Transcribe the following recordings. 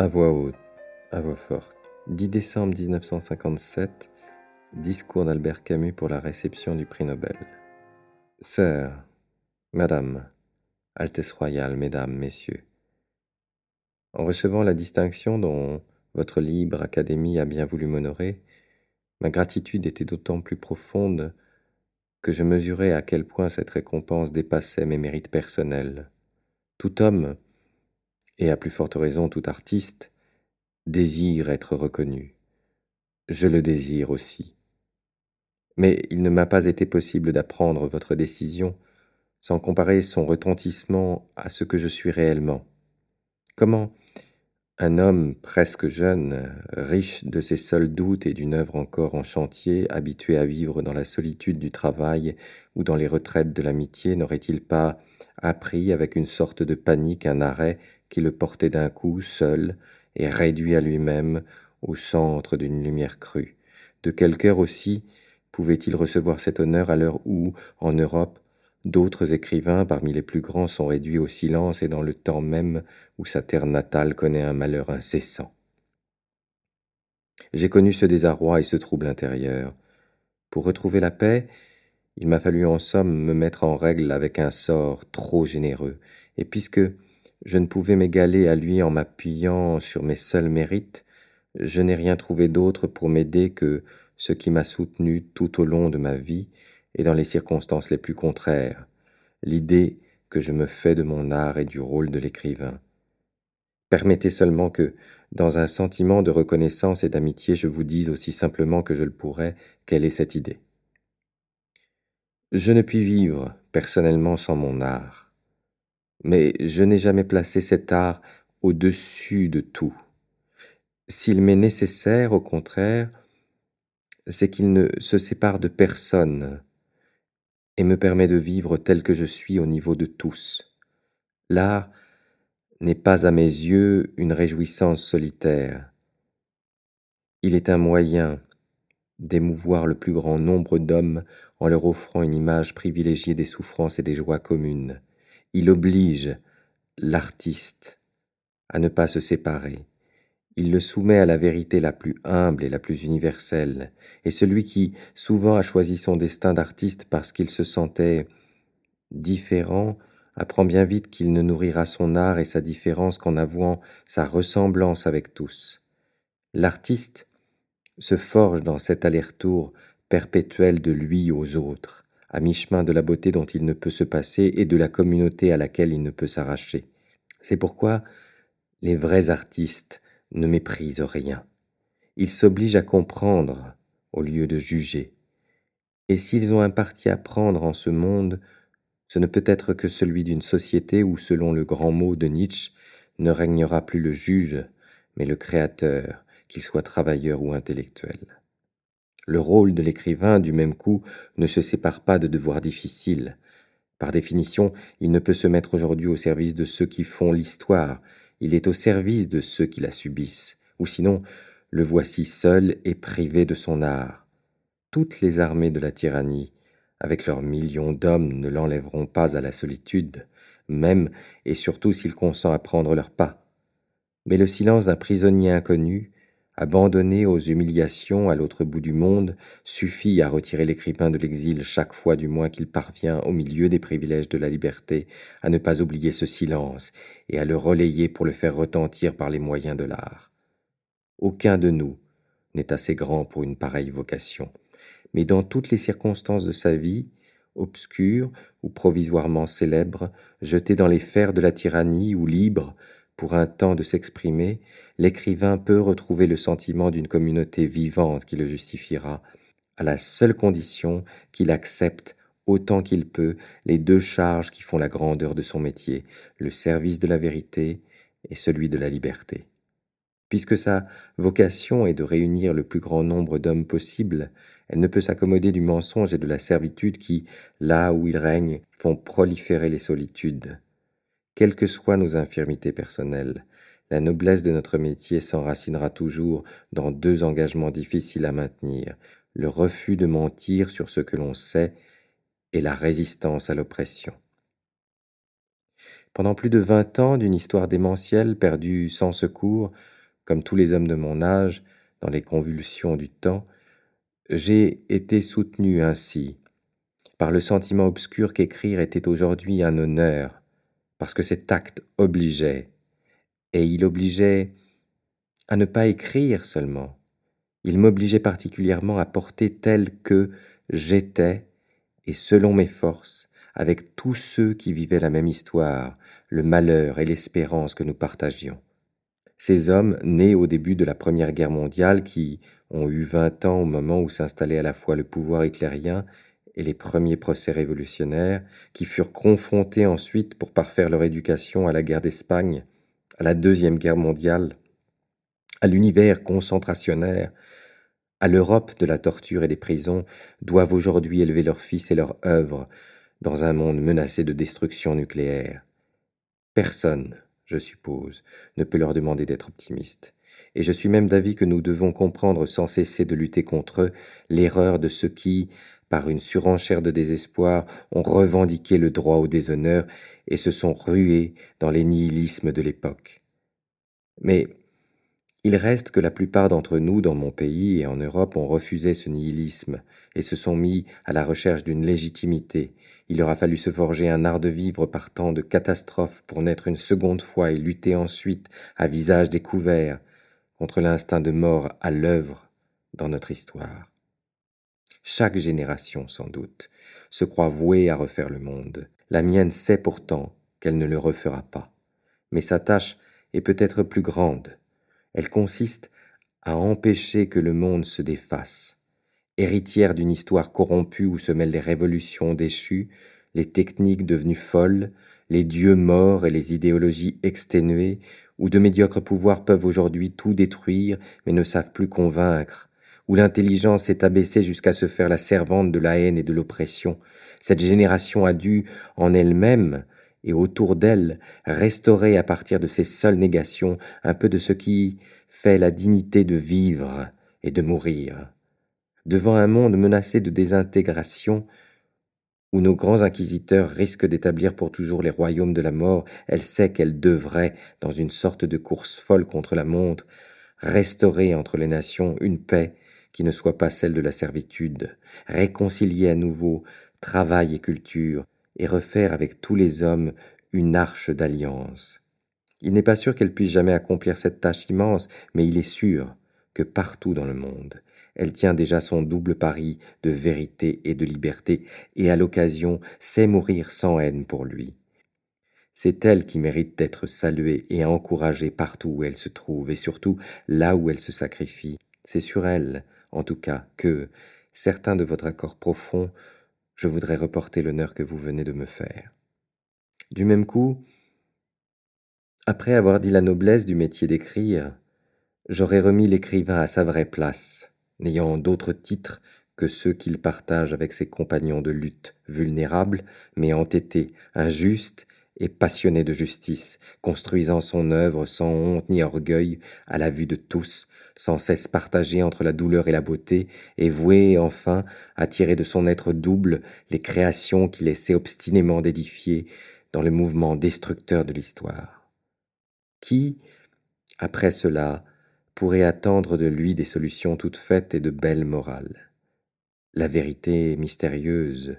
À voix haute, à voix forte. 10 décembre 1957, discours d'Albert Camus pour la réception du prix Nobel. Sœur, Madame, Altesse royale, Mesdames, Messieurs, en recevant la distinction dont votre libre académie a bien voulu m'honorer, ma gratitude était d'autant plus profonde que je mesurais à quel point cette récompense dépassait mes mérites personnels. Tout homme, et à plus forte raison tout artiste, désire être reconnu. Je le désire aussi. Mais il ne m'a pas été possible d'apprendre votre décision sans comparer son retentissement à ce que je suis réellement. Comment un homme presque jeune, riche de ses seuls doutes et d'une œuvre encore en chantier, habitué à vivre dans la solitude du travail ou dans les retraites de l'amitié, n'aurait-il pas appris avec une sorte de panique un arrêt qui le portait d'un coup seul et réduit à lui-même au centre d'une lumière crue De quel cœur aussi pouvait-il recevoir cet honneur à l'heure où, en Europe, D'autres écrivains parmi les plus grands sont réduits au silence et dans le temps même où sa terre natale connaît un malheur incessant? J'ai connu ce désarroi et ce trouble intérieur. Pour retrouver la paix, il m'a fallu en somme me mettre en règle avec un sort trop généreux, et puisque je ne pouvais m'égaler à lui en m'appuyant sur mes seuls mérites, je n'ai rien trouvé d'autre pour m'aider que ce qui m'a soutenu tout au long de ma vie et dans les circonstances les plus contraires, l'idée que je me fais de mon art et du rôle de l'écrivain. Permettez seulement que, dans un sentiment de reconnaissance et d'amitié, je vous dise aussi simplement que je le pourrais, quelle est cette idée? Je ne puis vivre personnellement sans mon art, mais je n'ai jamais placé cet art au-dessus de tout. S'il m'est nécessaire, au contraire, c'est qu'il ne se sépare de personne, et me permet de vivre tel que je suis au niveau de tous. L'art n'est pas à mes yeux une réjouissance solitaire. Il est un moyen d'émouvoir le plus grand nombre d'hommes en leur offrant une image privilégiée des souffrances et des joies communes. Il oblige l'artiste à ne pas se séparer, il le soumet à la vérité la plus humble et la plus universelle, et celui qui souvent a choisi son destin d'artiste parce qu'il se sentait différent, apprend bien vite qu'il ne nourrira son art et sa différence qu'en avouant sa ressemblance avec tous. L'artiste se forge dans cet aller-retour perpétuel de lui aux autres, à mi-chemin de la beauté dont il ne peut se passer et de la communauté à laquelle il ne peut s'arracher. C'est pourquoi les vrais artistes ne méprise rien. Ils s'obligent à comprendre au lieu de juger. Et s'ils ont un parti à prendre en ce monde, ce ne peut être que celui d'une société où, selon le grand mot de Nietzsche, ne régnera plus le juge, mais le créateur, qu'il soit travailleur ou intellectuel. Le rôle de l'écrivain, du même coup, ne se sépare pas de devoirs difficiles. Par définition, il ne peut se mettre aujourd'hui au service de ceux qui font l'histoire, il est au service de ceux qui la subissent, ou sinon, le voici seul et privé de son art. Toutes les armées de la tyrannie, avec leurs millions d'hommes, ne l'enlèveront pas à la solitude, même et surtout s'il consent à prendre leur pas. Mais le silence d'un prisonnier inconnu, abandonné aux humiliations à l'autre bout du monde, suffit à retirer l'écrivain de l'exil chaque fois du moins qu'il parvient, au milieu des privilèges de la liberté, à ne pas oublier ce silence et à le relayer pour le faire retentir par les moyens de l'art. Aucun de nous n'est assez grand pour une pareille vocation, mais dans toutes les circonstances de sa vie, obscure ou provisoirement célèbre, jeté dans les fers de la tyrannie ou libre, pour un temps de s'exprimer, l'écrivain peut retrouver le sentiment d'une communauté vivante qui le justifiera, à la seule condition qu'il accepte autant qu'il peut les deux charges qui font la grandeur de son métier, le service de la vérité et celui de la liberté. Puisque sa vocation est de réunir le plus grand nombre d'hommes possible, elle ne peut s'accommoder du mensonge et de la servitude qui, là où ils règnent, font proliférer les solitudes. Quelles que soient nos infirmités personnelles, la noblesse de notre métier s'enracinera toujours dans deux engagements difficiles à maintenir, le refus de mentir sur ce que l'on sait et la résistance à l'oppression. Pendant plus de vingt ans d'une histoire démentielle perdue sans secours, comme tous les hommes de mon âge, dans les convulsions du temps, j'ai été soutenu ainsi, par le sentiment obscur qu'écrire était aujourd'hui un honneur, parce que cet acte obligeait, et il obligeait à ne pas écrire seulement, il m'obligeait particulièrement à porter tel que j'étais, et selon mes forces, avec tous ceux qui vivaient la même histoire, le malheur et l'espérance que nous partagions. Ces hommes, nés au début de la Première Guerre mondiale, qui ont eu vingt ans au moment où s'installait à la fois le pouvoir hitlérien et les premiers procès révolutionnaires, qui furent confrontés ensuite pour parfaire leur éducation à la guerre d'Espagne, à la Deuxième Guerre mondiale, à l'univers concentrationnaire, à l'Europe de la torture et des prisons, doivent aujourd'hui élever leurs fils et leurs œuvres dans un monde menacé de destruction nucléaire. Personne, je suppose, ne peut leur demander d'être optimistes. Et je suis même d'avis que nous devons comprendre sans cesser de lutter contre eux l'erreur de ceux qui, par une surenchère de désespoir, ont revendiqué le droit au déshonneur et se sont rués dans les nihilismes de l'époque. Mais il reste que la plupart d'entre nous dans mon pays et en Europe ont refusé ce nihilisme et se sont mis à la recherche d'une légitimité. Il leur a fallu se forger un art de vivre par tant de catastrophes pour naître une seconde fois et lutter ensuite à visage découvert contre l'instinct de mort à l'œuvre dans notre histoire. Chaque génération, sans doute, se croit vouée à refaire le monde. La mienne sait pourtant qu'elle ne le refera pas. Mais sa tâche est peut-être plus grande elle consiste à empêcher que le monde se défasse. Héritière d'une histoire corrompue où se mêlent les révolutions déchues, les techniques devenues folles, les dieux morts et les idéologies exténuées, où de médiocres pouvoirs peuvent aujourd'hui tout détruire mais ne savent plus convaincre, où l'intelligence s'est abaissée jusqu'à se faire la servante de la haine et de l'oppression, cette génération a dû, en elle-même, et autour d'elle restaurer à partir de ces seules négations un peu de ce qui fait la dignité de vivre et de mourir. Devant un monde menacé de désintégration, où nos grands inquisiteurs risquent d'établir pour toujours les royaumes de la mort, elle sait qu'elle devrait, dans une sorte de course folle contre la montre, restaurer entre les nations une paix qui ne soit pas celle de la servitude, réconcilier à nouveau travail et culture, et refaire avec tous les hommes une arche d'alliance. Il n'est pas sûr qu'elle puisse jamais accomplir cette tâche immense, mais il est sûr que partout dans le monde, elle tient déjà son double pari de vérité et de liberté, et à l'occasion sait mourir sans haine pour lui. C'est elle qui mérite d'être saluée et encouragée partout où elle se trouve, et surtout là où elle se sacrifie. C'est sur elle, en tout cas, que, certains de votre accord profond, je voudrais reporter l'honneur que vous venez de me faire. Du même coup, après avoir dit la noblesse du métier d'écrire, j'aurais remis l'écrivain à sa vraie place, n'ayant d'autres titres que ceux qu'il partage avec ses compagnons de lutte, vulnérables, mais entêtés, injustes et passionné de justice, construisant son œuvre sans honte ni orgueil, à la vue de tous, sans cesse partagé entre la douleur et la beauté, et voué enfin à tirer de son être double les créations qu'il essaie obstinément d'édifier dans le mouvement destructeur de l'histoire. Qui, après cela, pourrait attendre de lui des solutions toutes faites et de belles morales La vérité mystérieuse,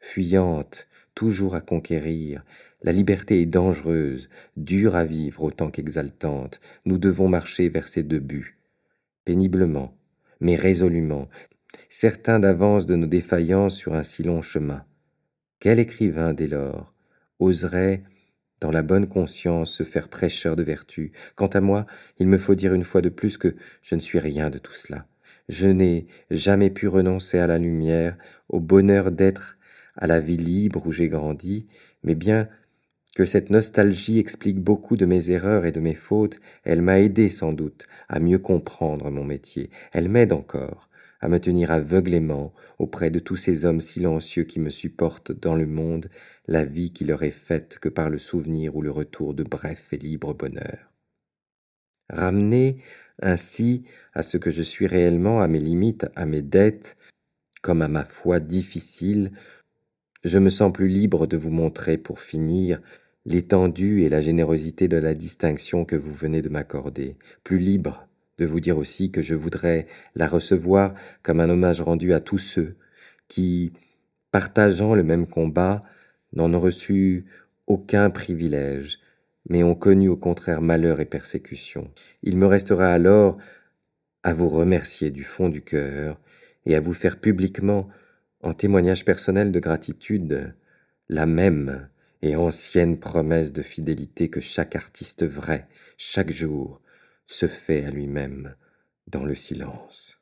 fuyante, toujours à conquérir. La liberté est dangereuse, dure à vivre autant qu'exaltante. Nous devons marcher vers ces deux buts, péniblement, mais résolument, certains d'avance de nos défaillances sur un si long chemin. Quel écrivain, dès lors, oserait, dans la bonne conscience, se faire prêcheur de vertu Quant à moi, il me faut dire une fois de plus que je ne suis rien de tout cela. Je n'ai jamais pu renoncer à la lumière, au bonheur d'être à la vie libre où j'ai grandi, mais bien que cette nostalgie explique beaucoup de mes erreurs et de mes fautes, elle m'a aidé sans doute à mieux comprendre mon métier. Elle m'aide encore à me tenir aveuglément auprès de tous ces hommes silencieux qui me supportent dans le monde la vie qui leur est faite que par le souvenir ou le retour de bref et libre bonheur. Ramener ainsi à ce que je suis réellement, à mes limites, à mes dettes, comme à ma foi difficile, je me sens plus libre de vous montrer, pour finir, l'étendue et la générosité de la distinction que vous venez de m'accorder, plus libre de vous dire aussi que je voudrais la recevoir comme un hommage rendu à tous ceux qui, partageant le même combat, n'en ont reçu aucun privilège, mais ont connu au contraire malheur et persécution. Il me restera alors à vous remercier du fond du cœur et à vous faire publiquement, en témoignage personnel de gratitude, la même et ancienne promesse de fidélité que chaque artiste vrai, chaque jour, se fait à lui-même dans le silence.